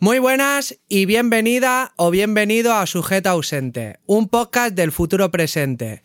Muy buenas y bienvenida o bienvenido a Sujeto Ausente, un podcast del futuro presente.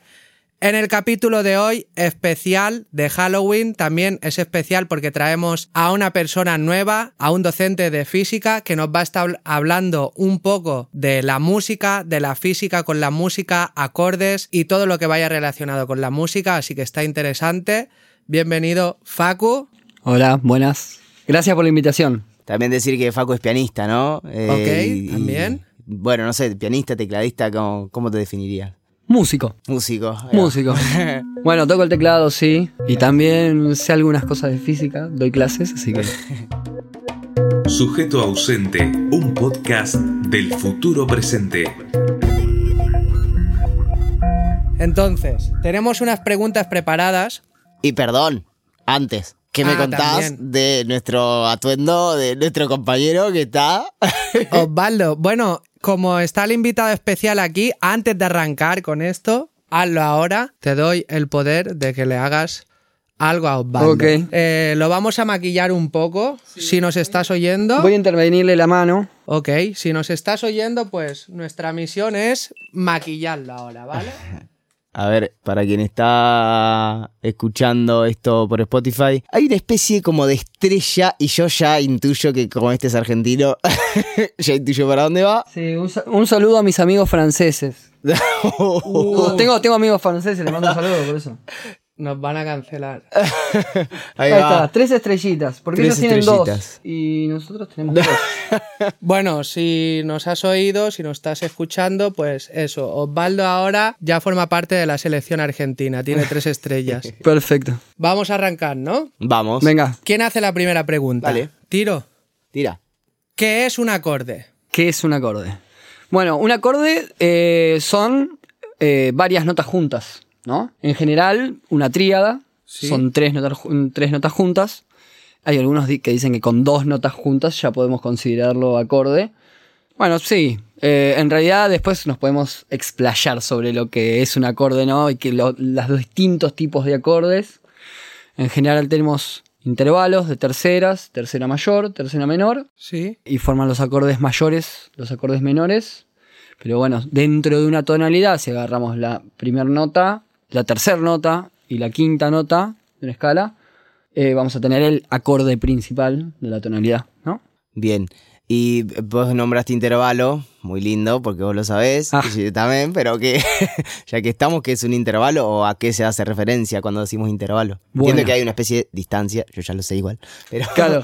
En el capítulo de hoy, especial de Halloween, también es especial porque traemos a una persona nueva, a un docente de física que nos va a estar hablando un poco de la música, de la física con la música, acordes y todo lo que vaya relacionado con la música, así que está interesante. Bienvenido, Facu. Hola, buenas. Gracias por la invitación. También decir que Facu es pianista, ¿no? ok, también. bueno, no sé, pianista, tecladista, ¿cómo, cómo te definiría? Músico. Músico. Músico. bueno, toco el teclado, sí. Y también sé algunas cosas de física, doy clases, así que... Sujeto ausente, un podcast del futuro presente. Entonces, tenemos unas preguntas preparadas. Y perdón, antes, ¿Qué me ah, contás de nuestro atuendo, de nuestro compañero que está? Osvaldo, bueno, como está el invitado especial aquí, antes de arrancar con esto, hazlo ahora. Te doy el poder de que le hagas algo a Osvaldo. Ok. Eh, lo vamos a maquillar un poco. Si nos estás oyendo. Voy a intervenirle la mano. Ok, si nos estás oyendo, pues nuestra misión es maquillarlo ahora, ¿vale? A ver, para quien está escuchando esto por Spotify, hay una especie como de estrella y yo ya intuyo que como este es argentino, ya intuyo para dónde va. Sí, un, saludo a mis amigos franceses. Uh, tengo, tengo amigos franceses, les mando un saludo por eso. Nos van a cancelar. Ahí, está, tres estrellitas. Porque ellos tienen dos. Y nosotros tenemos dos. bueno, si nos has oído, si nos estás escuchando, pues eso. Osvaldo ahora ya forma parte de la selección argentina. Tiene tres estrellas. Perfecto. Vamos a arrancar, ¿no? Vamos. Venga. ¿Quién hace la primera pregunta? Vale. Tiro. Tira. ¿Qué es un acorde? ¿Qué es un acorde? Bueno, un acorde eh, son eh, varias notas juntas. ¿No? En general, una tríada, son tres notas, tres notas juntas. Hay algunos que dicen que con dos notas juntas ya podemos considerarlo acorde. Bueno, sí. Eh, en realidad después nos podemos explayar sobre lo que es un acorde, ¿no? Y que los distintos tipos de acordes. En general tenemos intervalos de terceras, tercera mayor, tercera menor. Sí. Y forman los acordes mayores, los acordes menores. Pero bueno, dentro de una tonalidad, si agarramos la primera nota, la tercera nota y la quinta nota de una escala, eh, vamos a tener el acorde principal de la tonalidad, ¿no? Bien. Y vos nombraste intervalo, muy lindo, porque vos lo sabés, ah. yo también, pero que ya que estamos, ¿qué es un intervalo o a qué se hace referencia cuando decimos intervalo? Entiendo que hay una especie de distancia, yo ya lo sé igual, pero... Claro.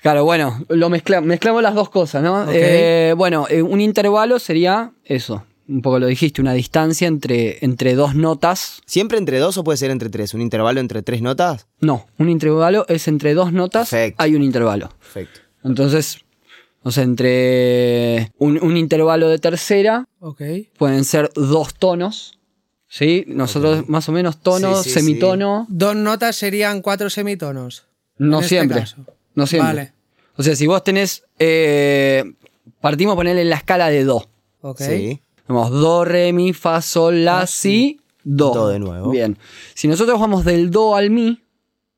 Claro, bueno, lo mezclamos las dos cosas, ¿no? Eh, bueno, eh, un intervalo sería eso, un poco lo dijiste, una distancia entre, entre dos notas. ¿Siempre entre dos o puede ser entre tres? ¿Un intervalo entre tres notas? No, un intervalo es entre dos notas, hay un intervalo. Perfecto. Entonces, o sea, entre un, intervalo de tercera pueden ser dos tonos. ¿Sí? Nosotros más o menos tono, semitono. Dos notas serían cuatro semitonos. No este siempre. no siempre. Vale. O sea, si vos tenés. Eh, partimos a ponerle la escala de do. Ok. Tenemos do, re, mi, fa, sol, la, si, do. Do de nuevo. Bien. Si nosotros vamos del do al mi,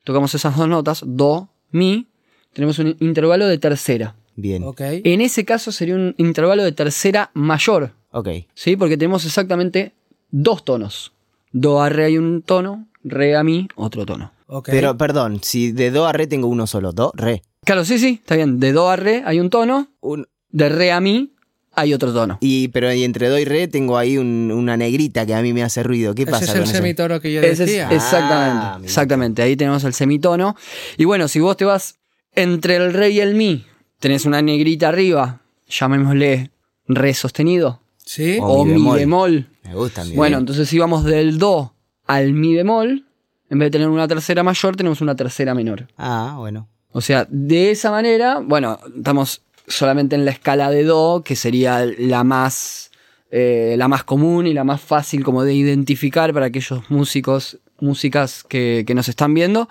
tocamos esas dos notas, do, mi, tenemos un intervalo de tercera. Bien. Ok. En ese caso sería un intervalo de tercera mayor. Ok. ¿Sí? Porque tenemos exactamente dos tonos. Do a re hay un tono, re a mi otro tono. Okay. Pero perdón, si de do a re tengo uno solo, do, re. Claro, sí, sí, está bien. De do a re hay un tono, Un, de re a mi hay otro tono. y pero y entre do y re tengo ahí un- una negrita que a mí me hace ruido. ¿Qué Ese pasa es el con eso? semitono que yo Ese es- decía. exactamente, Ah, exactamente. Ahí tenemos el semitono. Y bueno, si vos te vas entre el re y el mi, tenés una negrita arriba, llamémosle re sostenido Sí. Oh. o mi mi bemol. bemol. Me gusta mi Bueno, bien. entonces si vamos del do al mi bemol, en vez de tener una tercera mayor, tenemos una tercera menor. Ah, bueno. O sea, de esa manera, bueno, estamos solamente en la escala de do, que sería la más, eh, la más común y la más fácil como de identificar para aquellos músicos, músicas que, que nos están viendo.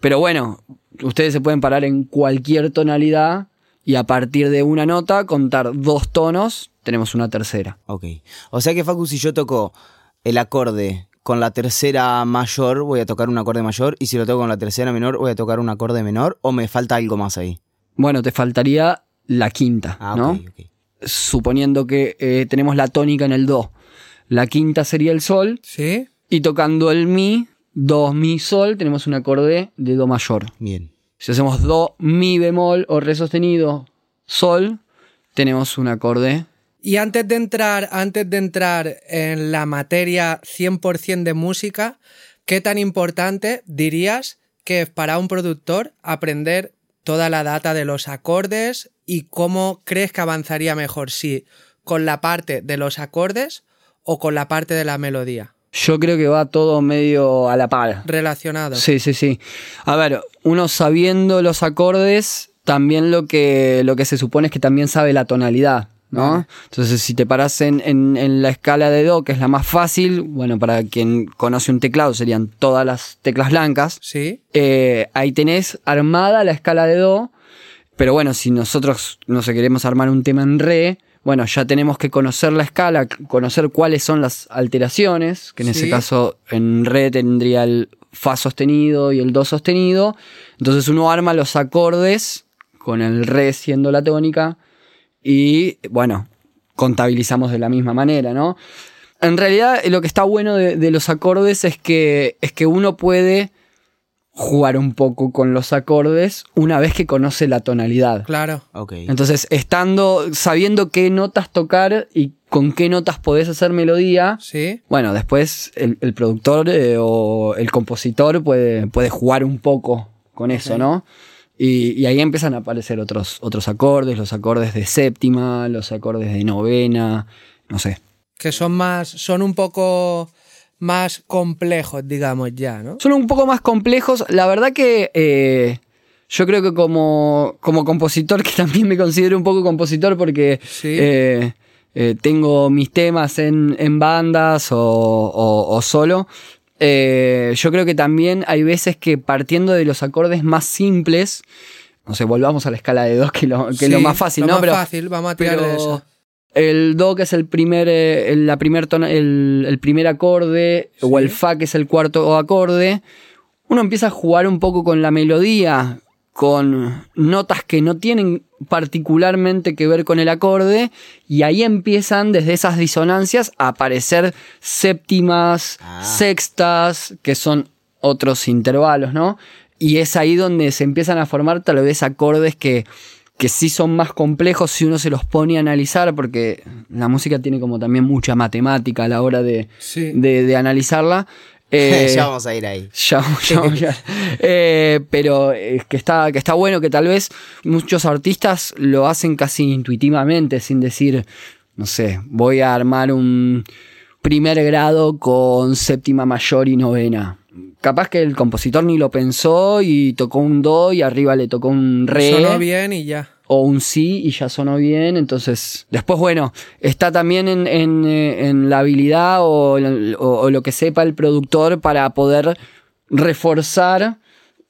Pero bueno, ustedes se pueden parar en cualquier tonalidad y a partir de una nota contar dos tonos, tenemos una tercera. Ok. O sea que Facu, si yo toco el acorde con la tercera mayor, voy a tocar un acorde mayor, y si lo toco con la tercera menor, voy a tocar un acorde menor, o me falta algo más ahí. Bueno, te faltaría la quinta, Ah, ¿no? Suponiendo que eh, tenemos la tónica en el do. La quinta sería el sol ¿Sí? y tocando el mi, do, mi, sol, tenemos un acorde de do mayor. Bien. Si hacemos do, mi bemol o re sostenido, sol, tenemos un acorde. Y antes de entrar, antes de entrar en la materia 100% de música, ¿qué tan importante dirías que es para un productor aprender toda la data de los acordes y cómo crees que avanzaría mejor? Si con la parte de los acordes o con la parte de la melodía. Yo creo que va todo medio a la par. Relacionado. Sí, sí, sí. A ver, uno sabiendo los acordes, también lo que, lo que se supone es que también sabe la tonalidad, ¿no? Entonces, si te paras en, en- en la escala de Do, que es la más fácil, bueno, para quien conoce un teclado serían todas las teclas blancas, Sí. eh, ahí tenés armada la escala de Do, pero bueno, si nosotros, no sé, queremos armar un tema en Re, bueno, ya tenemos que conocer la escala, conocer cuáles son las alteraciones, que en ese caso en Re tendría el Fa sostenido y el Do sostenido. Entonces uno arma los acordes con el Re siendo la tónica y bueno, contabilizamos de la misma manera, ¿no? En realidad lo que está bueno de, de los acordes es que, es que uno puede jugar un poco con los acordes una vez que conoce la tonalidad. Claro. Ok. Entonces, estando, sabiendo qué notas tocar y con qué notas podés hacer melodía, Sí. bueno, después el, el productor eh, o el compositor puede, puede jugar un poco con eso, ¿no? Y, y ahí empiezan a aparecer otros, otros acordes, los acordes de séptima, los acordes de novena, no sé. Que son más. son un poco más complejos, digamos, ya, ¿no? Son un poco más complejos. La verdad que eh, yo creo que como, como compositor, que también me considero un poco compositor porque Sí. eh, eh, tengo mis temas en, en bandas o, o- o solo, eh, yo creo que también hay veces que partiendo de los acordes más simples, no sé, volvamos a la escala de dos, que, lo, que es lo más fácil, lo ¿no? más pero, fácil, vamos a tirar de eso. El do que es el primer eh, el- la primer tona- el, el primer acorde o el fa que es el cuarto acorde uno empieza a jugar un poco con la melodía con notas que no tienen particularmente que ver con el acorde y ahí empiezan desde esas disonancias a aparecer séptimas, Ah. sextas, que son otros intervalos, ¿no? Y es ahí donde se empiezan a formar tal vez acordes que, que sí son más complejos si uno se los pone a analizar, porque la música tiene como también mucha matemática a la hora de, Sí. de, de analizarla. Eh, ya vamos a ir ahí. ya, ya, ya. Eh, pero es que está, que está bueno que tal vez muchos artistas lo hacen casi intuitivamente, sin decir, no sé, voy a armar un primer grado con séptima mayor y novena. Capaz que el compositor ni lo pensó y tocó un do y arriba le tocó un re Sonó bien y ya. o un sí y ya sonó bien. Entonces, después, bueno, está también en, en, eh, en la habilidad o, o- o lo que sepa el productor para poder reforzar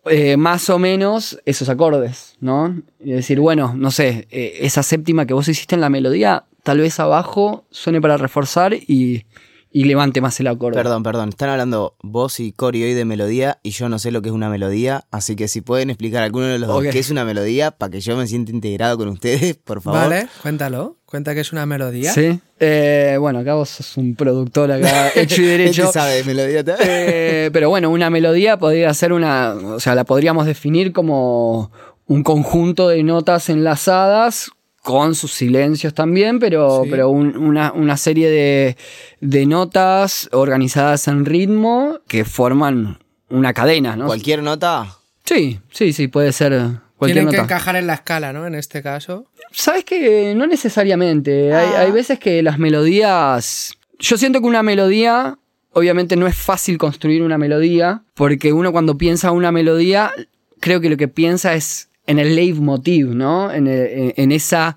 eh, más o menos esos acordes, ¿no? Y decir, bueno, no sé, eh, esa séptima que vos hiciste en la melodía, tal vez abajo suene para reforzar y, y levante más el acorde. Perdón, perdón. Están hablando vos y Cory hoy de melodía y yo no sé lo que es una melodía, así que si pueden explicar alguno de los dos qué es una melodía para que yo me sienta integrado con ustedes, por favor. Vale, cuéntalo. Cuenta que es una melodía. Sí. Eh, bueno, acá vos sos un productor acá hecho y derecho. Este sabe de melodía también. Eh, pero bueno, una melodía podría ser una, o sea, la podríamos definir como un conjunto de notas enlazadas con sus silencios también, pero, Sí. pero un- una, una serie de, de notas organizadas en ritmo que forman una cadena, ¿no? Cualquier nota. Sí, sí, sí, puede ser cualquier Tienen que encajar en la escala, ¿no? En este caso. Sabes que no necesariamente. Hay, Ah. hay veces que las melodías. Yo siento que una melodía. Obviamente no es fácil construir una melodía. Porque uno cuando piensa una melodía. Creo que lo que piensa es en el leitmotiv, ¿no? En, el- en- en esa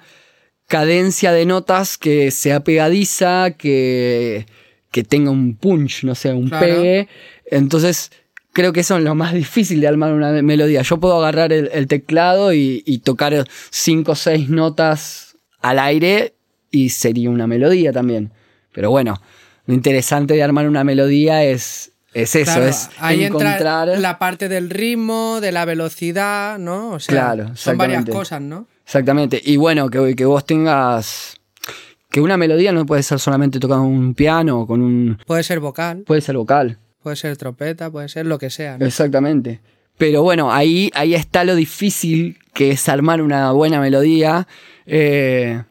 cadencia de notas que sea pegadiza, que, que tenga un punch, no sé, un Claro. pegue. Entonces, creo que eso es lo más difícil de armar una melodía. Yo puedo agarrar el, el teclado y, y tocar cinco o seis notas al aire y sería una melodía también. Pero bueno, lo interesante de armar una melodía es, es eso, Claro, es ahí encontrar... entra la parte del ritmo, de la velocidad, ¿no? O sea, Claro, son varias cosas, ¿no? Exactamente. Y bueno, que, que vos tengas. Que una melodía no puede ser solamente tocada con un piano o con un. Puede ser vocal, Puede ser vocal. puede ser trompeta, puede ser lo que sea. ¿no? Exactamente. Pero bueno, ahí, ahí está lo difícil que es armar una buena melodía. Eh,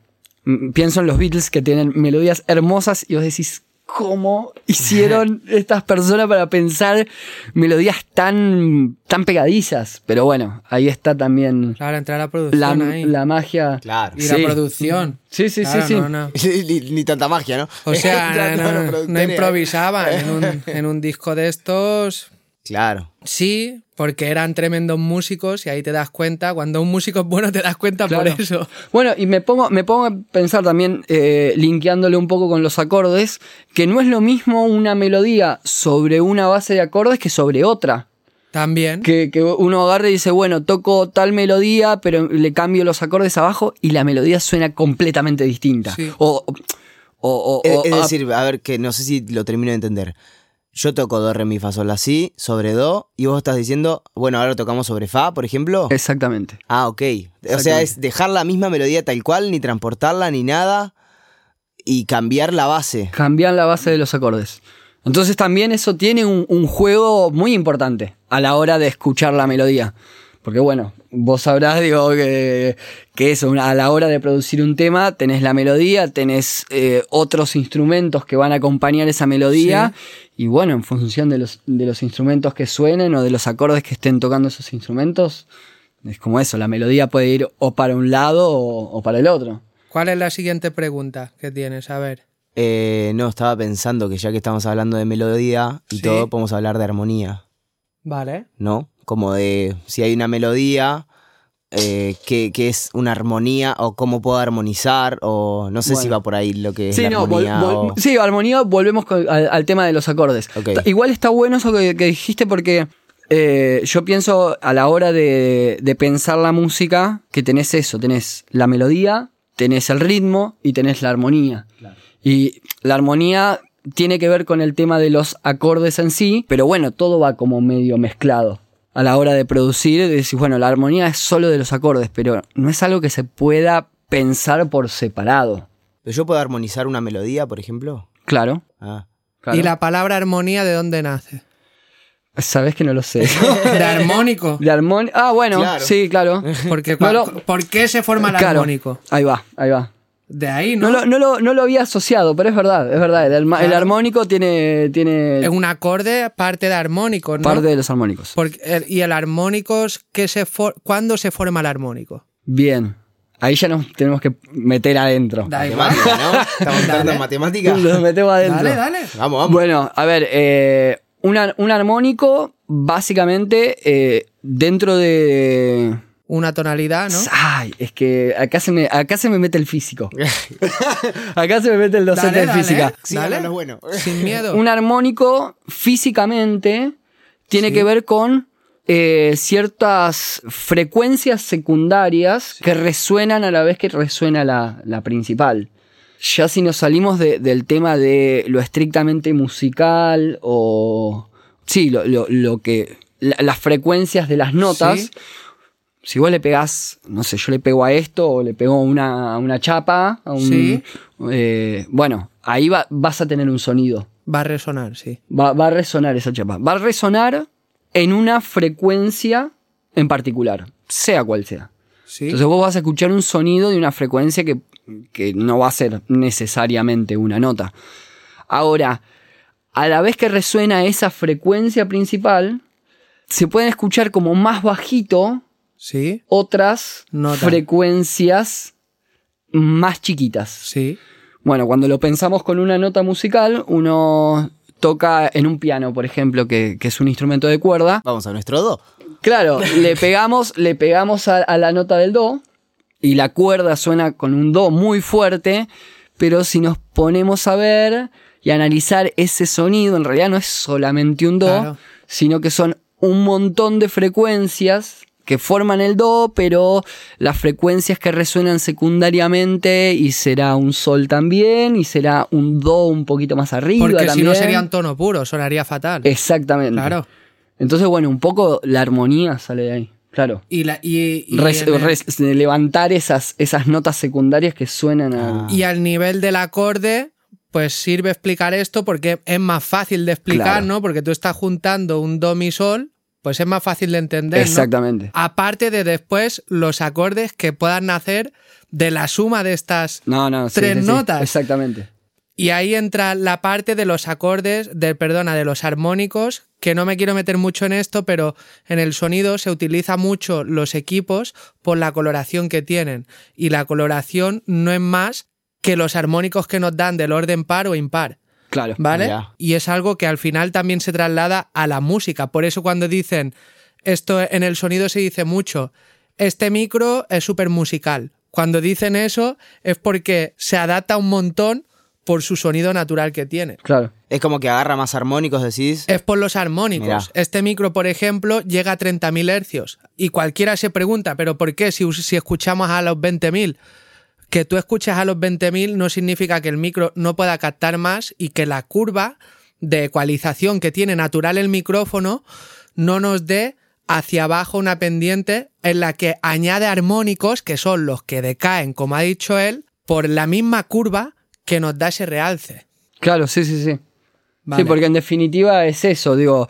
pienso en los Beatles que tienen melodías hermosas y vos decís, ¿cómo hicieron estas personas para pensar melodías tan, tan pegadizas? Pero bueno, ahí está también Claro, entrar a la la, producción ahí. la magia. Claro. y Sí. la producción. Sí, sí, Claro, sí, sí. no, no. ni, ni tanta magia, ¿no? O sea, no, no, improvisaban en un, en un disco de estos. Claro. Sí, porque eran tremendos músicos y ahí te das cuenta. Cuando un músico es bueno, te das cuenta Claro. por eso. Bueno, y me pongo, me pongo a pensar también, eh, linkeándole un poco con los acordes, que no es lo mismo una melodía sobre una base de acordes que sobre otra. También. Que, que uno agarre y dice, bueno, toco tal melodía, pero le cambio los acordes abajo y la melodía suena completamente distinta. Sí. O, o, o- Es, o- es decir, a ver, que no sé si lo termino de entender. Yo toco do, re, mi, fa, sol, la, si, sobre do, y vos estás diciendo, bueno, ahora tocamos sobre fa, por ejemplo. Exactamente. Ah, ok. O sea, es dejar la misma melodía tal cual, ni transportarla, ni nada, y cambiar la base. Cambian la base de los acordes. Entonces también eso tiene un, un juego muy importante a la hora de escuchar la melodía. Porque bueno, vos sabrás, digo, que, que eso, una- a la hora de producir un tema, tenés la melodía, tenés eh, otros instrumentos que van a acompañar esa melodía. Y bueno, en función de los, de los instrumentos que suenen o de los acordes que estén tocando esos instrumentos, es como eso, la melodía puede ir o para un lado o, o para el otro. ¿Cuál es la siguiente pregunta que tienes? A ver. Eh, no, estaba pensando que ya que estamos hablando de melodía y Sí. todo, podemos hablar de armonía, Vale. ¿no? Como de si hay una melodía, eh, ¿qué, qué es una armonía o cómo puedo armonizar o no sé si va por ahí lo que es Sí, la no, armonía. vol- o- sí, armonía, volvemos con- al, al tema de los acordes. Igual está bueno eso que, que dijiste porque eh, yo pienso a la hora de, de pensar la música que tenés eso, tenés la melodía, tenés el ritmo y tenés la armonía. Y la armonía tiene que ver con el tema de los acordes en sí, pero bueno, todo va como medio mezclado. A la hora de producir, decís, bueno, la armonía es solo de los acordes, pero no es algo que se pueda pensar por separado. ¿Pero ¿Yo puedo armonizar una melodía, por ejemplo? Claro. Ah. claro. ¿Y la palabra armonía de dónde nace? Sabes que no lo sé. De armónico. De armónico. Ah, bueno, Claro. sí, claro. Porque No cua- lo- ¿Por qué se forma el Claro. armónico? Ahí va, ahí va. De ahí, ¿no? No lo, no, lo, no lo había asociado, pero es verdad, es verdad. El, armónico tiene, tiene Es un acorde parte de armónico, ¿no? parte de los armónicos. Porque el- y el armónico, que se for- ¿cuándo se forma el armónico? Bien. Ahí ya nos tenemos que meter adentro. Da igual. Matemática, ¿no? Estamos entrando Dale. en matemática. Nos metemos adentro. Dale, dale. Vamos, vamos. Bueno, a ver, eh, un, un armónico, básicamente, eh, dentro de. Una tonalidad, ¿no? Ay, es que acá se me, acá se me mete el físico. acá se me mete el docente Dale, de dale. física. Sí, Dale. no, no, bueno. Sin miedo. Un armónico físicamente tiene que ver con eh, ciertas frecuencias secundarias que resuenan a la vez que resuena la, la principal. Ya si nos salimos de- del tema de lo estrictamente musical o... Sí, lo, lo- lo que... la- las frecuencias de las notas. Si vos le pegás, no sé, yo le pego a esto o le pego a una, una chapa, a un, Sí. eh, bueno, ahí va- vas a tener un sonido. Va a resonar, sí. Va, va a resonar esa chapa. Va a resonar en una frecuencia en particular, sea cual sea. Sí. Entonces vos vas a escuchar un sonido de una frecuencia que, que no va a ser necesariamente una nota. Ahora, a la vez que resuena esa frecuencia principal, se pueden escuchar como más bajito sí. otras Nota. frecuencias más chiquitas. Sí. Bueno, cuando lo pensamos con una nota musical, uno toca en un piano, por ejemplo, que, que es un instrumento de cuerda. Vamos a nuestro do. Claro, le pegamos, le pegamos a, a la nota del do y la cuerda suena con un do muy fuerte, pero si nos ponemos a ver y analizar ese sonido, en realidad no es solamente un do, Claro. sino que son un montón de frecuencias que forman el do, pero las frecuencias que resuenan secundariamente y será un sol también y será un do un poquito más arriba Porque si también. no sería un tono puro, sonaría fatal. Exactamente. Claro. Entonces, bueno, un poco la armonía sale de ahí. Claro. Y, la, y, y Res- en el- res- levantar esas, esas notas secundarias que suenan a. y al nivel del acorde, pues sirve explicar esto porque es más fácil de explicar, Claro. ¿no? Porque tú estás juntando un do mi sol, pues es más fácil de entender. ¿no? Exactamente. Aparte de después los acordes que puedan nacer de la suma de estas. No, no, sí, Tres sí, sí. notas. Exactamente. Y ahí entra la parte de los acordes, de, perdona, de los armónicos, que no me quiero meter mucho en esto, pero en el sonido se utiliza mucho los equipos por la coloración que tienen. Y la coloración no es más que los armónicos que nos dan del orden par o impar. Claro. ¿Vale? Y es algo que al final también se traslada a la música. Por eso cuando dicen, esto en el sonido se dice mucho, este micro es súper musical. Cuando dicen eso es porque se adapta un montón por su sonido natural que tiene. Claro. Es como que agarra más armónicos, decís. Es por los armónicos. Mirá. Este micro, por ejemplo, llega a 30.000 hercios. Y cualquiera se pregunta, ¿pero por qué si, si escuchamos a los 20.000? Que tú escuches a los 20.000 no significa que el micro no pueda captar más y que la curva de ecualización que tiene natural el micrófono no nos dé hacia abajo una pendiente en la que añade armónicos, que son los que decaen, como ha dicho él, por la misma curva que nos da ese realce. Claro, sí, sí, sí. Vale. Sí, porque en definitiva es eso, digo,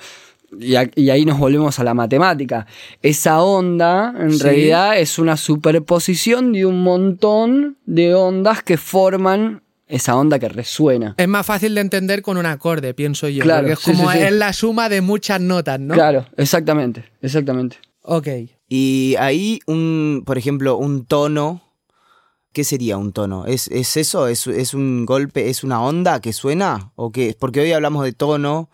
y, a- y ahí nos volvemos a la matemática. Esa onda, en Sí. realidad, es una superposición de un montón de ondas que forman esa onda que resuena. Es más fácil de entender con un acorde, pienso yo. Claro, porque es sí, como sí, sí. es la suma de muchas notas, ¿no? Claro, exactamente, exactamente. Ok. Y ahí, un, por ejemplo, un tono. ¿Qué sería un tono? ¿Es, es eso? ¿Es, ¿Es un golpe? ¿Es una onda que suena? ¿O qué? Porque hoy hablamos de tono.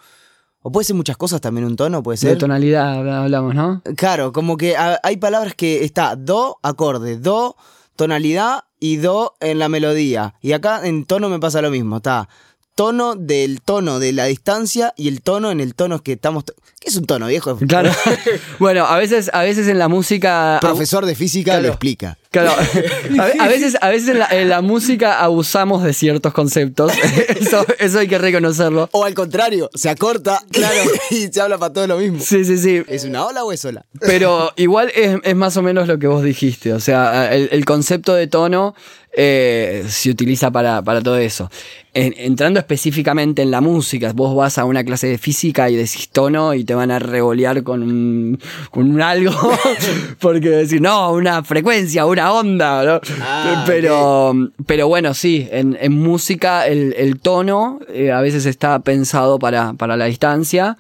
O puede ser muchas cosas también un tono, puede De ser. tonalidad hablamos, ¿no? Claro, como que ha- hay palabras que está do, acorde, do, tonalidad y do en la melodía. Y acá en tono me pasa lo mismo, está tono del tono de la distancia y el tono en el tono que estamos... ¿Qué es un tono, viejo? Claro. bueno, a veces, a veces en la música. Profesor de física Claro. lo explica. Claro, a, ve- a veces, a veces en, la, en la música abusamos de ciertos conceptos. Eso, eso hay que reconocerlo. O al contrario, se acorta claro. y se habla para todo lo mismo. Sí, sí, sí. ¿Es una ola o es sola? Pero igual es, es más o menos lo que vos dijiste. O sea, el, el concepto de tono eh, se utiliza para, para todo eso. En- entrando específicamente en la música, vos vas a una clase de física y decís tono y te van a revolear con un, con un algo. Porque decís, no, una frecuencia, una onda. ¿no? Ah, pero, pero bueno, sí, en, en música el, el tono eh, a veces está pensado para, para la distancia.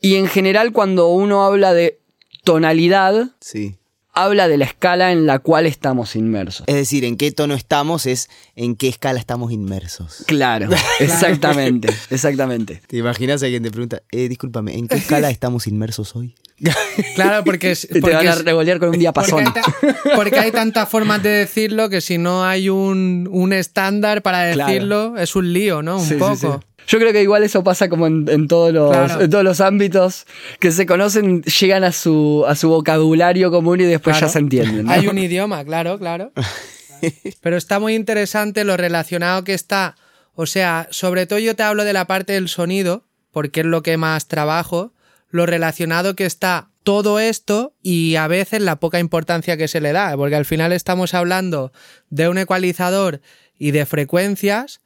Y en general cuando uno habla de tonalidad, Sí. habla de la escala en la cual estamos inmersos. Es decir, en qué tono estamos es en qué escala estamos inmersos. Claro, exactamente, exactamente. ¿Te imaginas a alguien te pregunta, eh, discúlpame, ¿en qué escala estamos inmersos hoy? Claro, porque es. Te porque van a revolear con un porque diapasón. hay, ta- porque hay tantas formas de decirlo que si no hay un, un estándar para Claro. decirlo, es un lío, ¿no? Un Sí, sí, poco. sí. Yo creo que igual eso pasa como en, en todos los, Claro. en todos los ámbitos que se conocen, llegan a su, a su vocabulario común y después Claro. ya se entienden. ¿no? Hay un idioma, claro, claro. Pero está muy interesante lo relacionado que está. O sea, sobre todo yo te hablo de la parte del sonido, porque es lo que más trabajo, lo relacionado que está todo esto y a veces la poca importancia que se le da, porque al final estamos hablando de un ecualizador y de frecuencias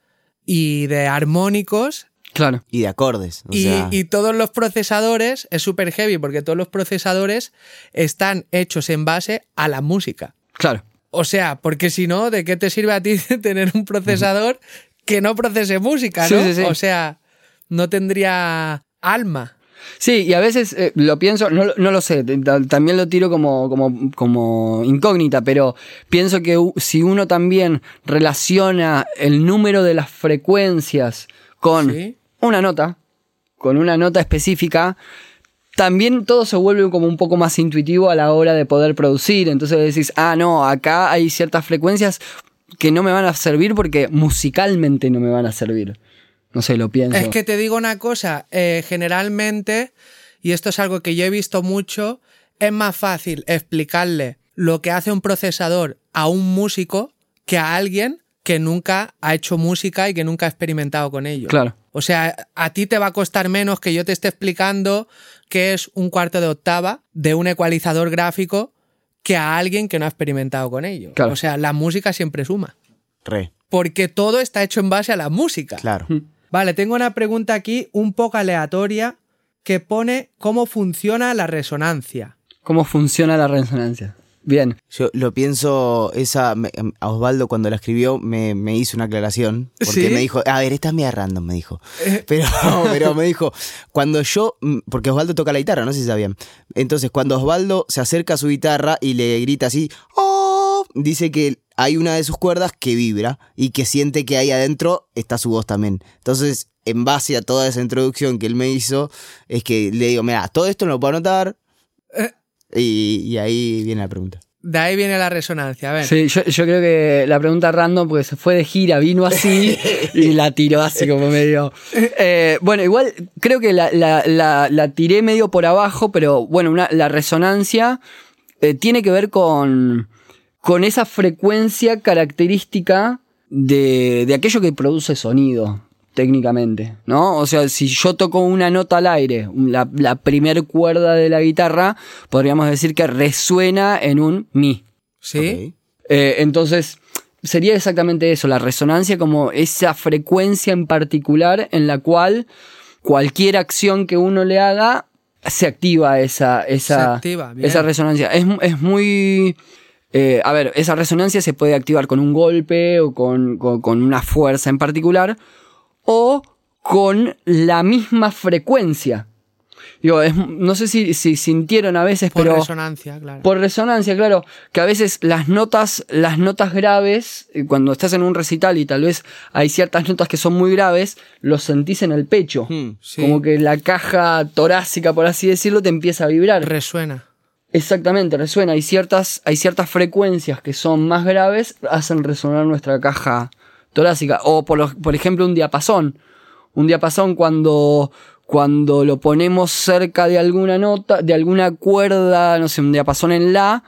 y de armónicos Claro. Y de acordes. O y, sea, y todos los procesadores es súper heavy porque todos los procesadores están hechos en base a la música. Claro. O sea, porque si no, ¿de qué te sirve a ti tener un procesador que no procese música, Sí, no? sí, sí. O sea, no tendría alma. Sí, y a veces eh, lo pienso, no, no lo sé, también lo tiro como, como, como incógnita, pero pienso que si uno también relaciona el número de las frecuencias con Sí. una nota, con una nota específica, también todo se vuelve como un poco más intuitivo a la hora de poder producir. Entonces decís, ah, no, acá hay ciertas frecuencias que no me van a servir porque musicalmente no me van a servir. No sé, lo pienso. Es que te digo una cosa, eh, generalmente, y esto es algo que yo he visto mucho, es más fácil explicarle lo que hace un procesador a un músico que a alguien que nunca ha hecho música y que nunca ha experimentado con ello. Claro. O sea, a ti te va a costar menos que yo te esté explicando qué es un cuarto de octava de un ecualizador gráfico que a alguien que no ha experimentado con ello. Claro. O sea, la música siempre suma. Re, Porque todo está hecho en base a la música. claro. Vale, tengo una pregunta aquí un poco aleatoria que pone cómo funciona la resonancia. ¿Cómo funciona la resonancia? Bien. Yo lo pienso, esa me- a Osvaldo cuando la escribió me, me hizo una aclaración. Porque ¿Sí? me dijo, a ver, esta es media random, me dijo. Pero, pero me dijo, cuando yo, mm, porque Osvaldo toca la guitarra, no sé si sabían. Entonces, cuando Osvaldo se acerca a su guitarra y le grita así, ¡Oh! dice que hay una de sus cuerdas que vibra y que siente que ahí adentro está su voz también. Entonces, en base a toda esa introducción que él me hizo, es que le digo, mira, todo esto no lo puedo anotar. Y, y ahí viene la pregunta. De ahí viene la resonancia. A ver. Sí, yo, yo creo que la pregunta random, porque se fue de gira, vino así y la tiró así como medio. Eh, bueno, igual creo que la, la- la- la tiré medio por abajo, pero bueno, una- la resonancia eh, tiene que ver con, con esa frecuencia característica de, de aquello que produce sonido técnicamente, ¿no? O sea, si yo toco una nota al aire, la, la primer cuerda de la guitarra, podríamos decir que resuena en un mi. ¿Sí? Eh, entonces, sería exactamente eso, la resonancia como esa frecuencia en particular en la cual cualquier acción que uno le haga se activa esa, esa, Se activa, bien. esa resonancia. Es, es muy... eh, a ver, esa resonancia se puede activar con un golpe o con, con- con una fuerza en particular o con la misma frecuencia. Digo, es- no sé si, si sintieron a veces, Por pero... resonancia, claro. Por resonancia, claro, que a veces las notas, las notas graves, eh, cuando estás en un recital y tal vez hay ciertas notas que son muy graves, los sentís en el pecho. Hmm, sí. Como que la caja torácica, por así decirlo, te empieza a vibrar. Resuena. Exactamente, resuena. Hay ciertas, hay ciertas frecuencias que son más graves, hacen resonar nuestra caja torácica. O por, lo- por ejemplo, un diapasón. Un diapasón cuando, cuando lo ponemos cerca de alguna nota, de alguna cuerda, no sé, un diapasón en la,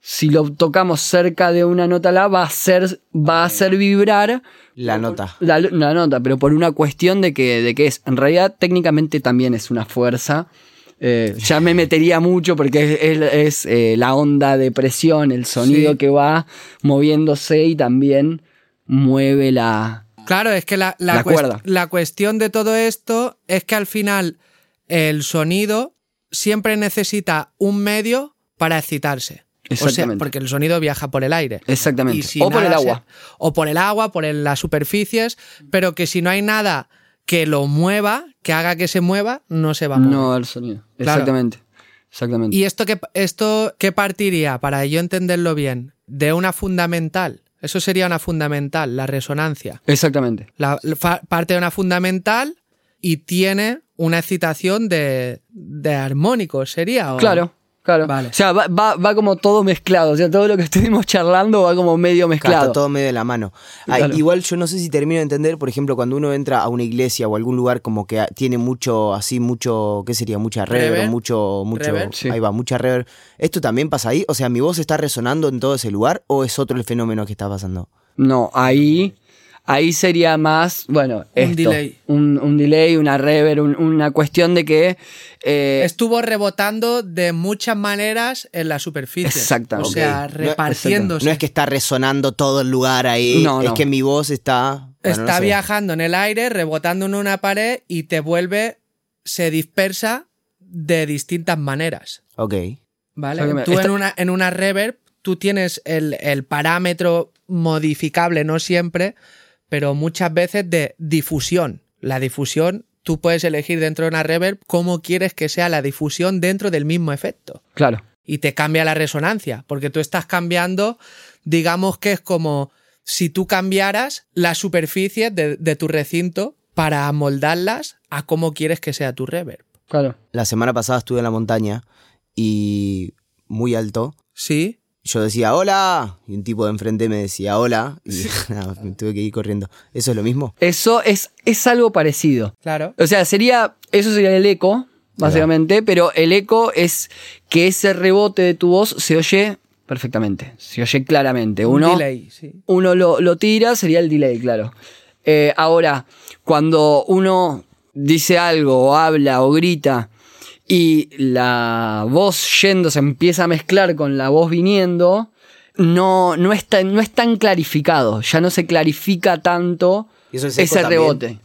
si lo tocamos cerca de una nota la, va a hacer, va a hacer vibrar La nota. la, la nota, pero por una cuestión de que, de que es, en realidad técnicamente también es una fuerza. Eh, ya me metería mucho porque es, es- es, eh, la onda de presión, el sonido Sí. que va moviéndose y también mueve la... Claro, es que la, la La cuest- cuerda. la cuestión de todo esto es que al final el sonido siempre necesita un medio para excitarse. O sea, Exactamente. porque el sonido viaja por el aire. Exactamente. Si o por el se- agua. o por el agua, por el- las superficies, pero que si no hay nada que lo mueva, que haga que se mueva, no se va a mover. No el sonido. Claro. Exactamente. Exactamente. ¿Y esto qué, esto qué partiría, para yo entenderlo bien, de una fundamental? Eso sería una fundamental, la resonancia. Exactamente. La, parte de una fundamental y tiene una excitación de, de armónicos, ¿sería? o- Claro, claro. Vale. O sea, va, va, va como todo mezclado. O sea, todo lo que estuvimos charlando va como medio Claro, mezclado. está todo medio de la mano. Ah, Claro. Igual yo no sé si termino de entender, por ejemplo, cuando uno entra a una iglesia o algún lugar como que tiene mucho, así, mucho, ¿qué sería? Mucha reverb, Reverb. mucho, mucho. Sí. ahí va, mucha reverb. ¿Esto también pasa ahí? O sea, ¿mi voz está resonando en todo ese lugar o es otro el fenómeno que está pasando? No, ahí, ahí sería más, bueno, Un esto, delay. Un, un delay, una reverb, un- una cuestión de que... eh, Estuvo rebotando de muchas maneras en la superficie. Exactamente. O sea. No- repartiéndose. No es que está resonando todo el lugar ahí, No, es no. que mi voz está... bueno, Está no sé. viajando en el aire, rebotando en una pared y te vuelve, se dispersa de distintas maneras. Ok. ¿Vale? Tú Esta- en, una, en una reverb, tú tienes el, el parámetro modificable, no siempre, pero muchas veces de difusión. La difusión, tú puedes elegir dentro de una reverb cómo quieres que sea la difusión dentro del mismo efecto. Claro, Y te cambia la resonancia, porque tú estás cambiando, digamos que es como si tú cambiaras las superficies de, de tu recinto para amoldarlas a cómo quieres que sea tu reverb. claro. La semana pasada estuve en la montaña y muy alto. ¿Sí? Yo decía hola y un tipo de enfrente me decía hola y nada, me tuve que ir corriendo. ¿Eso es lo mismo? Eso es, es algo parecido. Claro. O sea, sería, eso sería el eco, básicamente, pero el eco es que ese rebote de tu voz se oye perfectamente. Se oye claramente. Un Uno, delay, sí. uno lo, lo tira, sería el delay, claro. Eh, ahora, cuando uno dice algo, o habla, o grita, y la voz yendo se empieza a mezclar con la voz viniendo, no, no, es, tan, no es tan clarificado. Ya no se clarifica tanto ¿Y eso es ese también? rebote.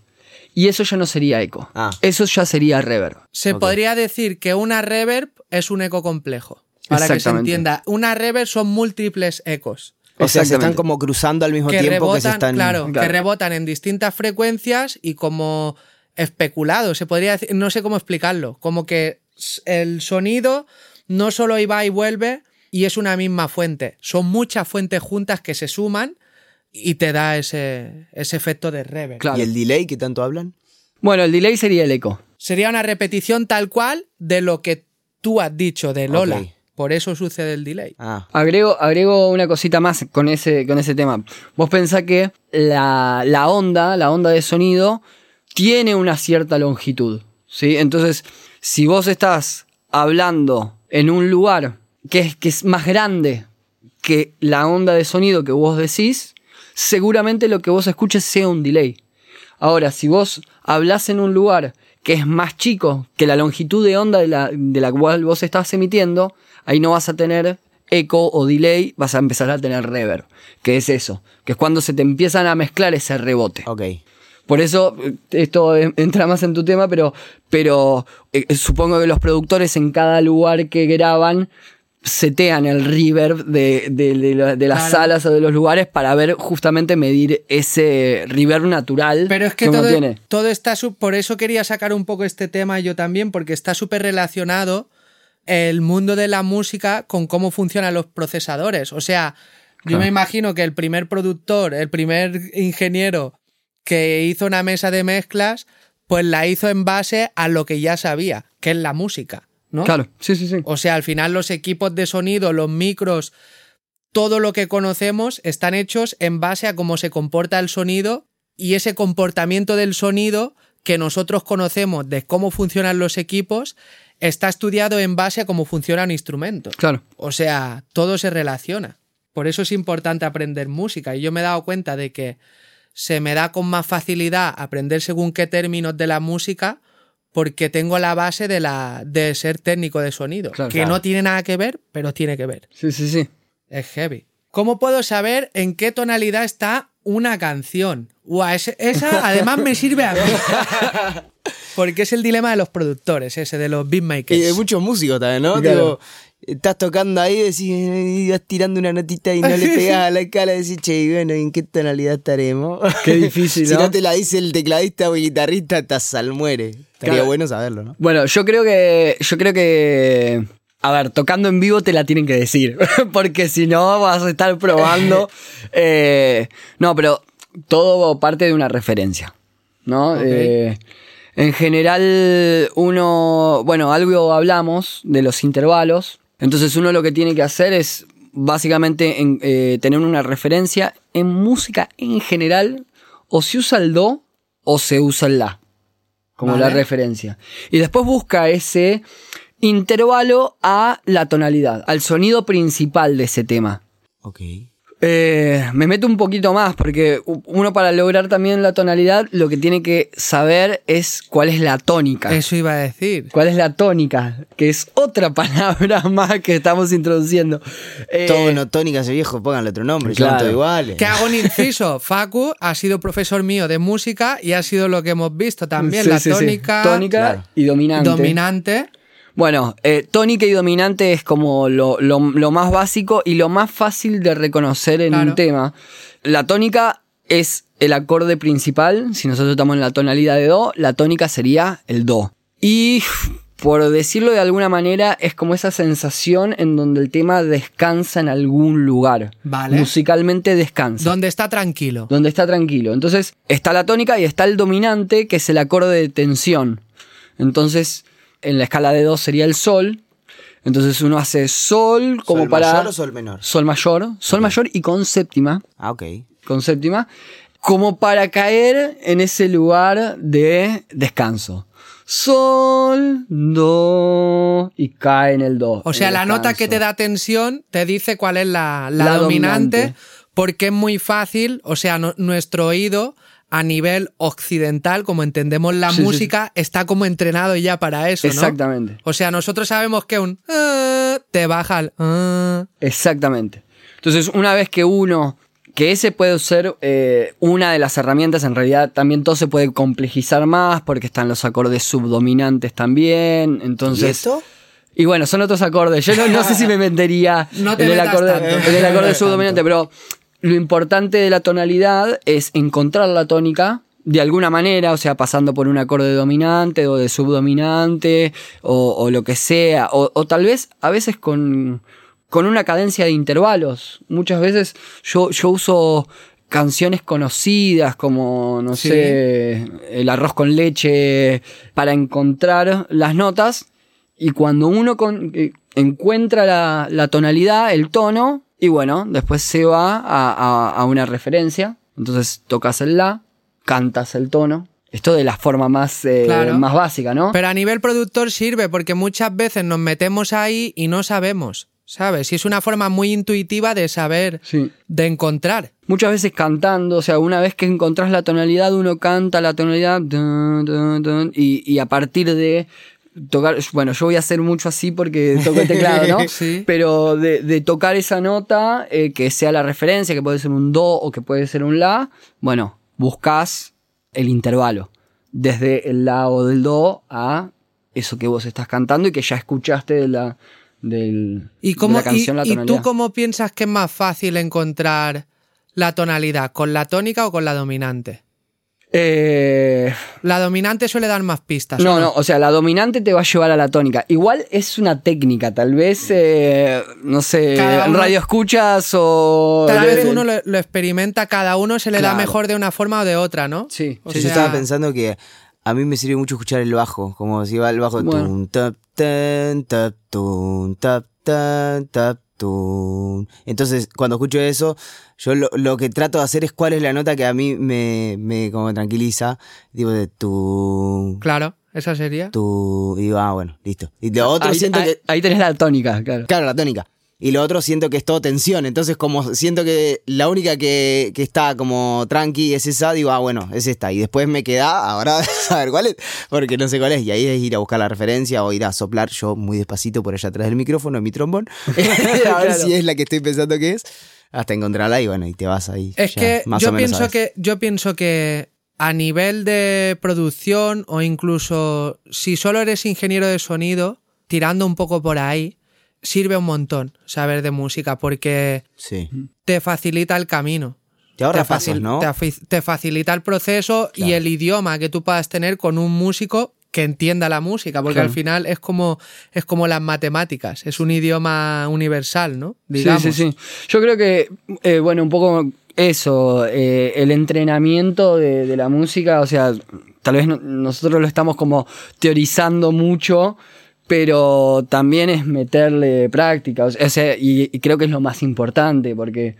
Y eso ya no sería eco. Ah. Eso ya sería reverb. Se podría decir que una reverb es un eco complejo. Para que se entienda. Una reverb son múltiples ecos. O sea, se están como cruzando al mismo que tiempo rebotan, que se están. claro, que Claro. rebotan en distintas frecuencias y como especulado, se podría decir, no sé cómo explicarlo, como que el sonido no solo va y vuelve y es una misma fuente, son muchas fuentes juntas que se suman y te da ese, ese efecto de reverb. Claro. ¿Y el delay que tanto hablan? Bueno, el delay sería el eco. Sería una repetición tal cual de lo que tú has dicho de Lola. Por eso sucede el delay. Ah, Agrego, agrego una cosita más con ese, con ese tema. Vos pensás que la, la onda, la onda de sonido, tiene una cierta longitud. ¿sí? Entonces, si vos estás hablando en un lugar que es, que es más grande que la onda de sonido que vos decís, seguramente lo que vos escuches sea un delay. Ahora, si vos hablás en un lugar que es más chico que la longitud de onda de la, de la cual vos estás emitiendo, ahí no vas a tener eco o delay, vas a empezar a tener reverb. Que es eso, que es cuando se te empiezan a mezclar ese rebote. ok. Por eso, eh, esto eh, entra más en tu tema, pero, pero eh, supongo que los productores en cada lugar que graban setean el reverb de, de- de la- de las Claro. salas o de los lugares para ver justamente medir ese reverb natural Pero es que uno todo, tiene. todo está, por eso quería sacar un poco este tema yo también, porque está súper relacionado el mundo de la música con cómo funcionan los procesadores. O sea, yo Claro. me imagino que el primer productor, el primer ingeniero que hizo una mesa de mezclas, pues la hizo en base a lo que ya sabía, que es la música, ¿no? Claro, sí, sí, sí. O sea, al final los equipos de sonido, los micros, todo lo que conocemos están hechos en base a cómo se comporta el sonido y ese comportamiento del sonido que nosotros conocemos de cómo funcionan los equipos está estudiado en base a cómo funciona un instrumento. Claro. O sea, todo se relaciona. Por eso es importante aprender música. Y yo me he dado cuenta de que se me da con más facilidad aprender según qué términos de la música porque tengo la base de, la, de ser técnico de sonido. Claro, que claro. no tiene nada que ver, pero tiene que ver. Sí, sí, sí. Es heavy. ¿Cómo puedo saber en qué tonalidad está una canción? Esa además me sirve a mí. Porque es el dilema de los productores, ese de los beatmakers. Y de muchos músicos también, ¿no? Claro. Estás tocando ahí decís, y vas tirando una notita y no le pegas a la cara y decís, che, y bueno, ¿en qué tonalidad estaremos? Qué difícil, si ¿no? no te la dice el tecladista o el guitarrista, estás al muere. Estaría Claro. bueno saberlo, ¿no? Bueno, yo creo que. Yo creo que. A ver, tocando en vivo te la tienen que decir. Porque si no vas a estar probando. eh, no, pero todo parte de una referencia. ¿No? Eh, en general, uno. Bueno, algo hablamos de los intervalos. Entonces, uno lo que tiene que hacer es básicamente en- eh, tener una referencia en música en general. O se usa el do o se usa el la como Vale. la referencia. Y después busca ese intervalo a la tonalidad, al sonido principal de ese tema. Ok. Eh, me meto un poquito más porque uno para lograr también la tonalidad lo que tiene que saber es cuál es la tónica. Eso iba a decir. ¿Cuál es la tónica? Que es otra palabra más que estamos introduciendo. Eh, Tono, tónica, ese viejo, pónganle otro nombre, Claro. son todos iguales. Que hago un inciso. Facu ha sido profesor mío de música y ha sido lo que hemos visto también, sí, la sí, sí. tónica, Tónica Claro. y dominante. dominante. Bueno, eh, tónica y dominante es como lo, lo- lo más básico y lo más fácil de reconocer en Claro. un tema. La tónica es el acorde principal. Si nosotros estamos en la tonalidad de Do, la tónica sería el Do. Y por decirlo de alguna manera, es como esa sensación en donde el tema descansa en algún lugar. Vale. Musicalmente descansa Donde está tranquilo. donde está tranquilo. Entonces está la tónica y está el dominante, que es el acorde de tensión. Entonces, en la escala de do sería el sol. Entonces uno hace sol como ¿Sol para... mayor o sol menor? Sol mayor, sol mayor y con séptima, Ah, ok. con séptima, como para caer en ese lugar de descanso. sol, do y cae en el do. O sea, la nota que te da tensión te dice cuál es la, la La dominante, dominante. porque es muy fácil, o sea, no- nuestro oído a nivel occidental, como entendemos la Sí, sí, música, está como entrenado ya para eso, ¿no? Exactamente. O sea, nosotros sabemos que un ah, te baja el ah. Exactamente. Entonces, una vez que uno, que ese puede ser eh, una de las herramientas, en realidad también todo se puede complejizar más porque están los acordes subdominantes también. Entonces, ¿Y esto? Y bueno, son otros acordes. Yo no, no sé si me metería No te en, el acorde, tanto. en el acorde subdominante, pero lo importante de la tonalidad es encontrar la tónica de alguna manera, o sea, pasando por un acorde dominante o de subdominante o, o lo que sea, o, o tal vez a veces con, con una cadencia de intervalos. Muchas veces yo, yo uso canciones conocidas como, no Sí. sé, el arroz con leche, para encontrar las notas y cuando uno con- eh, encuentra la, la tonalidad, el tono, y bueno, después se va a, a- a una referencia. Entonces tocas el la, cantas el tono. Esto de la forma más, eh, Claro. más básica, ¿no? Pero a nivel productor sirve porque muchas veces nos metemos ahí y no sabemos, ¿sabes? Y es una forma muy intuitiva de saber, Sí. de encontrar. Muchas veces cantando, o sea, una vez que encontrás la tonalidad, uno canta la tonalidad dun, dun, dun, y, y a partir de tocar, bueno, yo voy a hacer mucho así porque toco el teclado, ¿no? Sí. Pero de, de tocar esa nota, eh, que sea la referencia, que puede ser un do o que puede ser un la, bueno, buscas el intervalo, desde el la o del do a eso que vos estás cantando y que ya escuchaste de la, del, ¿Y, de cómo, la canción, y- la y tú tonalidad. cómo piensas que es más fácil encontrar la tonalidad? ¿Con la tónica o con la dominante? Eh, La dominante suele dar más pistas. ¿o No, no, o sea, la dominante te va a llevar a la tónica. Igual es una técnica, tal vez, eh, no sé, Cada uno- radio escuchas o... Tal vez uno lo, lo experimenta, cada uno se le da mejor de una forma o de otra, ¿no? Sí, O Sí, sea, yo estaba pensando que a mí me sirve mucho escuchar el bajo, como si va el bajo Bueno. tun, tap, tan, tap, tun, tap, tan, tap, tun. Entonces, cuando escucho eso, yo lo, lo que trato de hacer es cuál es la nota que a mí me, me como tranquiliza. Digo de tu, Claro, esa sería. tu, y digo, ah, bueno, listo. Y lo otro ahí, siento ahí- que, ahí tenés la tónica, claro. claro, la tónica. Y lo otro siento que es todo tensión. Entonces, como siento que la única que, que está como tranqui es esa, digo, ah, bueno, es esta. Y después me queda, ahora a ver cuál es, porque no sé cuál es. Y ahí es ir a buscar la referencia o ir a soplar yo muy despacito por allá atrás del micrófono, en mi trombón. a ver Claro. si es la que estoy pensando que es. Hasta encontrarla y bueno, y te vas ahí. Es ya, que más yo o menos pienso que yo pienso que a nivel de producción o incluso si solo eres ingeniero de sonido, tirando un poco por ahí, sirve un montón saber de música porque Sí. te facilita el camino. Te ahorra te, pasos, facil- ¿no? te afi- te facilita el proceso y el idioma que tú puedas tener con un músico que entienda la música, porque Claro. al final es como, es como las matemáticas, es un idioma universal, ¿no? Digamos. Sí, sí, sí. Yo creo que, eh, bueno, un poco eso, eh, el entrenamiento de, de la música, o sea, tal vez no- nosotros lo estamos como teorizando mucho, pero también es meterle práctica, o sea, y, y creo que es lo más importante, porque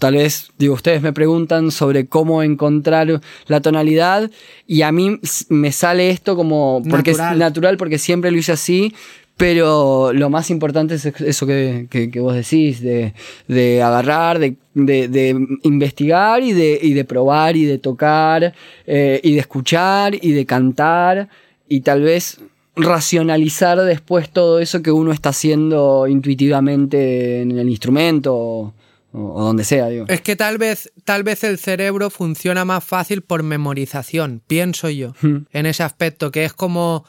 tal vez, digo, ustedes me preguntan sobre cómo encontrar la tonalidad y a mí me sale esto como, porque Natural. es natural, porque siempre lo hice así, pero lo más importante es eso que, que- que vos decís, de, de agarrar, de, de- de investigar y de, y de probar y de tocar eh, y de escuchar y de cantar y tal vez racionalizar después todo eso que uno está haciendo intuitivamente en el instrumento o, o donde sea, digo. Es que tal vez, tal vez el cerebro funciona más fácil por memorización, pienso yo, Hmm. en ese aspecto, que es como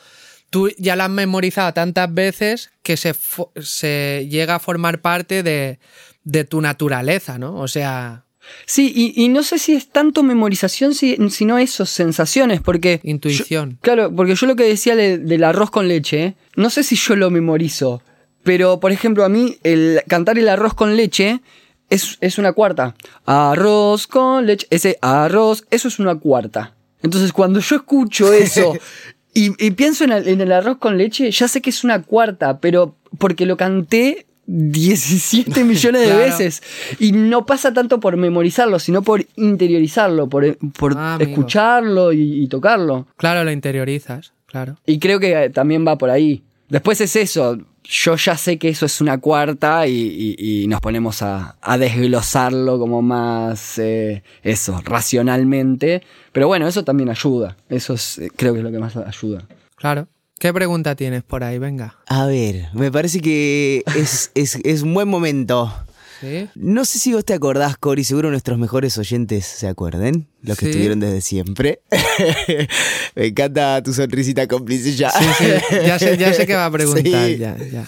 tú ya lo has memorizado tantas veces que se, se llega a formar parte de, de tu naturaleza, ¿no? O sea, Sí, y, y no sé si es tanto memorización, si- sino eso, sensaciones, porque... intuición. Claro, porque yo lo que decía de- del arroz con leche, no sé si yo lo memorizo, pero por ejemplo a mí el cantar el arroz con leche es, es una cuarta. Arroz con leche, ese arroz, eso es una cuarta. Entonces cuando yo escucho eso y, y pienso en el, en el arroz con leche, ya sé que es una cuarta, pero porque lo canté 17 millones de Claro. veces. Y no pasa tanto por memorizarlo, sino por interiorizarlo, por, por Ah, escucharlo y- y tocarlo. Claro, lo interiorizas. Claro. Y creo que eh, también va por ahí. Después es eso. Yo ya sé que eso es una cuarta y, y- y nos ponemos a, a desglosarlo como más, eh, eso, racionalmente. Pero bueno, eso también ayuda. Eso es, eh, creo que es lo que más ayuda. Claro. ¿Qué pregunta tienes por ahí? Venga. A ver, me parece que es, es, es un buen momento. ¿Sí? No sé si vos te acordás, Cori, seguro nuestros mejores oyentes se acuerden, los que Sí. estuvieron desde siempre. me encanta tu sonrisita cómplice ya. Sí, sí, ya sé, ya sé que va a preguntar. Ya, ya.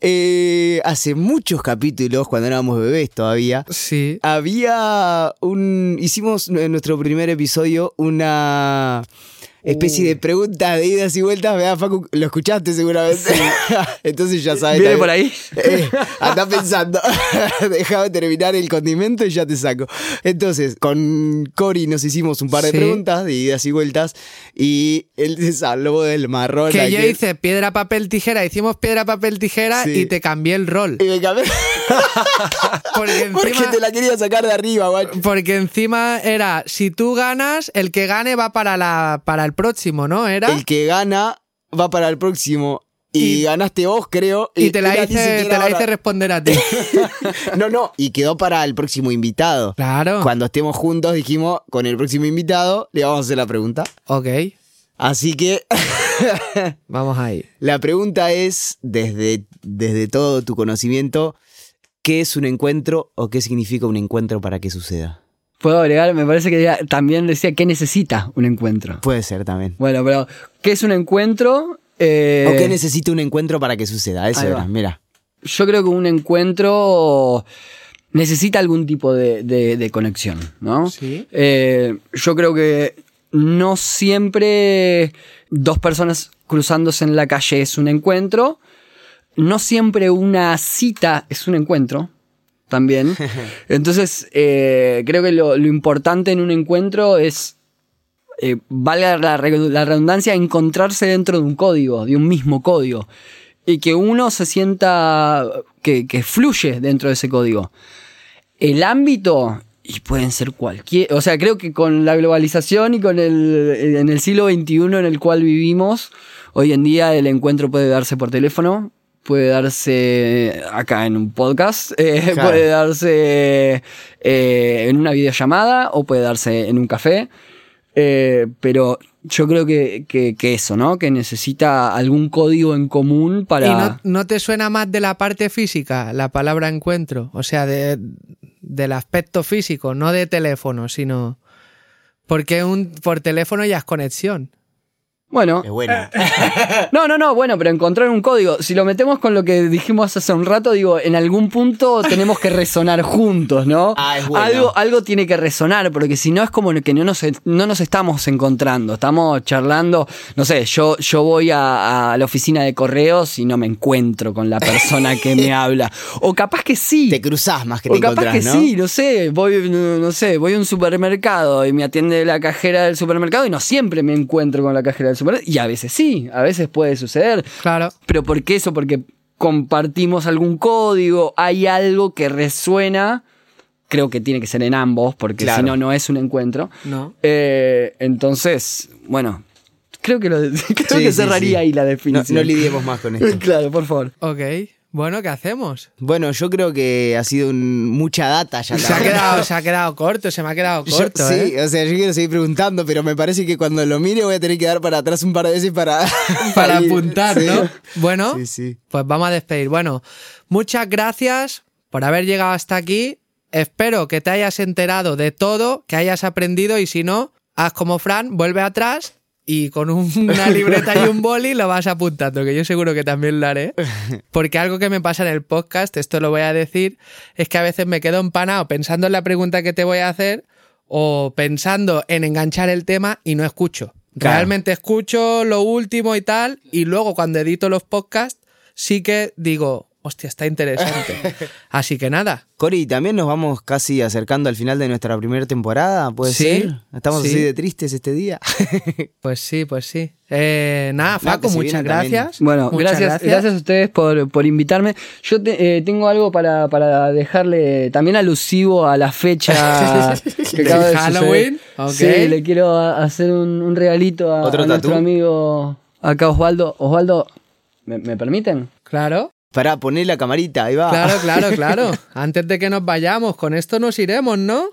Eh, hace muchos capítulos, cuando éramos bebés todavía, Sí. había un. Hicimos en nuestro primer episodio una especie de pregunta de idas y vueltas. ¿verdad, Facu? Lo escuchaste seguramente. Entonces ya sabes. ¿Viene también. por ahí? Eh, anda pensando. Déjame terminar el condimento y ya te saco. Entonces, con Cory nos hicimos un par de Sí. preguntas de idas y vueltas. Y él se salvó del marrón. Que yo hice piedra, papel, tijera. Hicimos piedra, papel, tijera Sí. y te cambié el rol. Y me cambié. Porque Porque encima, te la quería sacar de arriba, guacho. porque encima era, si tú ganas, el que gane va para, la, para el próximo, ¿no? Era. El que gana va para el próximo. Y, Y- ganaste vos, creo. y te la, era hice, ni siquiera te la hice responder a ti. No, no. Y quedó para el próximo invitado. claro. Cuando estemos juntos, dijimos, con el próximo invitado, le vamos a hacer la pregunta. Ok, Así que vamos ahí. la pregunta es, desde, desde todo tu conocimiento, ¿qué es un encuentro o qué significa un encuentro para que suceda? Puedo agregar, me parece que ya- también decía qué necesita un encuentro. Puede ser también. Bueno, pero ¿qué es un encuentro? Eh, ¿O qué necesita un encuentro para que suceda? Eso era, mira. yo creo que un encuentro necesita algún tipo de, de- de conexión, ¿no? Sí. Eh, yo creo que no siempre dos personas cruzándose en la calle es un encuentro. No siempre una cita es un encuentro. También. Entonces, eh, creo que lo, lo importante en un encuentro es eh, valga la redundancia, encontrarse dentro de un código, de un mismo código. Y que uno se sienta que, que fluye dentro de ese código. El ámbito, y pueden ser cualquier. O sea, creo que con la globalización y con el. en el siglo XXI en el cual vivimos, hoy en día el encuentro puede darse por teléfono. Puede darse acá en un podcast, eh, Claro. puede darse eh, en una videollamada o puede darse en un café. Eh, pero yo creo que, que- que eso, ¿no? Que necesita algún código en común para. ¿Y no, no te suena más de la parte física la palabra encuentro? O sea, de, del aspecto físico, no de teléfono, sino... Porque un, por teléfono ya es conexión. Bueno, Es bueno. no, no, no, bueno, pero encontrar un código. Si lo metemos con lo que dijimos hace un rato, digo, en algún punto tenemos que resonar juntos, ¿no? Ah, es bueno. algo, algo tiene que resonar, porque si no es como que no nos, no nos estamos encontrando. Estamos charlando, no sé, yo, yo voy a, a la oficina de correos y no me encuentro con la persona que me habla. O capaz que sí. Te cruzás más que O te capaz encontrás, que ¿no? sí, no sé, voy, no, no sé, voy a un supermercado y me atiende la cajera del supermercado y no siempre me encuentro con la cajera del Y a veces sí, a veces puede suceder. Claro. Pero ¿por qué eso? Porque compartimos algún código, hay algo que resuena. Creo que tiene que ser en ambos, porque Claro. si no, no es un encuentro. No. Eh, entonces, bueno, creo que, lo, creo Sí, que sí, cerraría sí. ahí la No, definición. no lidiemos más con esto. claro, por favor. Ok. Bueno, ¿qué hacemos? Bueno, yo creo que ha sido un- mucha data ya. Se ha, quedado, se ha quedado corto, se me ha quedado Yo- corto, sí, ¿eh? o sea, yo quiero seguir preguntando, pero me parece que cuando lo mire voy a tener que dar para atrás un par de veces para... Para apuntar, Sí. ¿no? Bueno, Sí, sí. pues vamos a despedir. Bueno, muchas gracias por haber llegado hasta aquí. Espero que te hayas enterado de todo, que hayas aprendido y si no, haz como Fran, vuelve atrás y con un- una libreta y un boli lo vas apuntando, que yo seguro que también lo haré. Porque algo que me pasa en el podcast, esto lo voy a decir, es que a veces me quedo empanado pensando en la pregunta que te voy a hacer o pensando en enganchar el tema y no escucho. Claro. Realmente escucho lo último y tal, y luego cuando edito los podcasts sí que digo, hostia, está interesante. Así que nada, Cori, también nos vamos casi acercando al final de nuestra primera temporada, ¿puede Sí, ser? Estamos sí. así de tristes este día. pues sí, pues sí. Eh, nada, se muchas también. gracias. Bueno, Muchas gracias, gracias. a ustedes por, por invitarme. Yo te- eh, tengo algo para, para dejarle también alusivo a la fecha que acaba de Halloween. Sí, le quiero hacer un, un regalito a, ¿Otro a nuestro amigo Acá Osvaldo. Osvaldo, ¿me, me permiten? Claro, Para poner la camarita, ahí va. claro, claro, claro. Antes de que nos vayamos, con esto nos iremos, ¿no?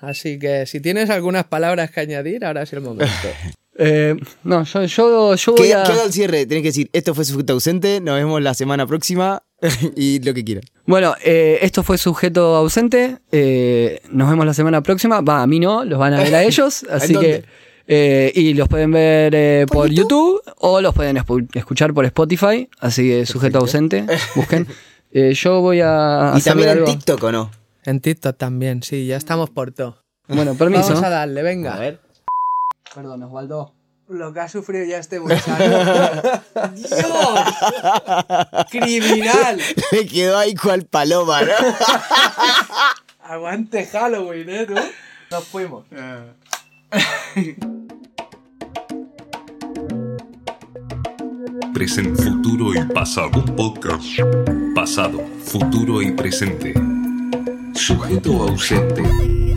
Así que si tienes algunas palabras que añadir, ahora es el momento. Eh, no, yo, yo, yo voy a... haga el cierre, tenés que decir, esto fue sujeto ausente, nos vemos la semana próxima y lo que quieran. Bueno, eh, esto fue sujeto ausente. eh, nos vemos la semana próxima. Va, a mí no, los van a ver a ellos. Así dónde? que. Eh, y los pueden ver eh, por, YouTube? o los pueden escuchar por Spotify. Así que sujeto ausente. Busquen. Eh, yo voy a. Y también en algo. TikTok, ¿o no? En TikTok también, sí, ya estamos por todo. Bueno, permiso. Vamos a darle, venga. A ver. Perdón, Osvaldo. Lo que ha sufrido ya este muchacho. ¡Dios! ¡Criminal! Le quedó ahí cual paloma, ¿no? Aguante Halloween, ¿eh, tú? Nos fuimos. Presente, futuro y pasado. Un podcast. Pasado, futuro y presente. Sujeto ausente.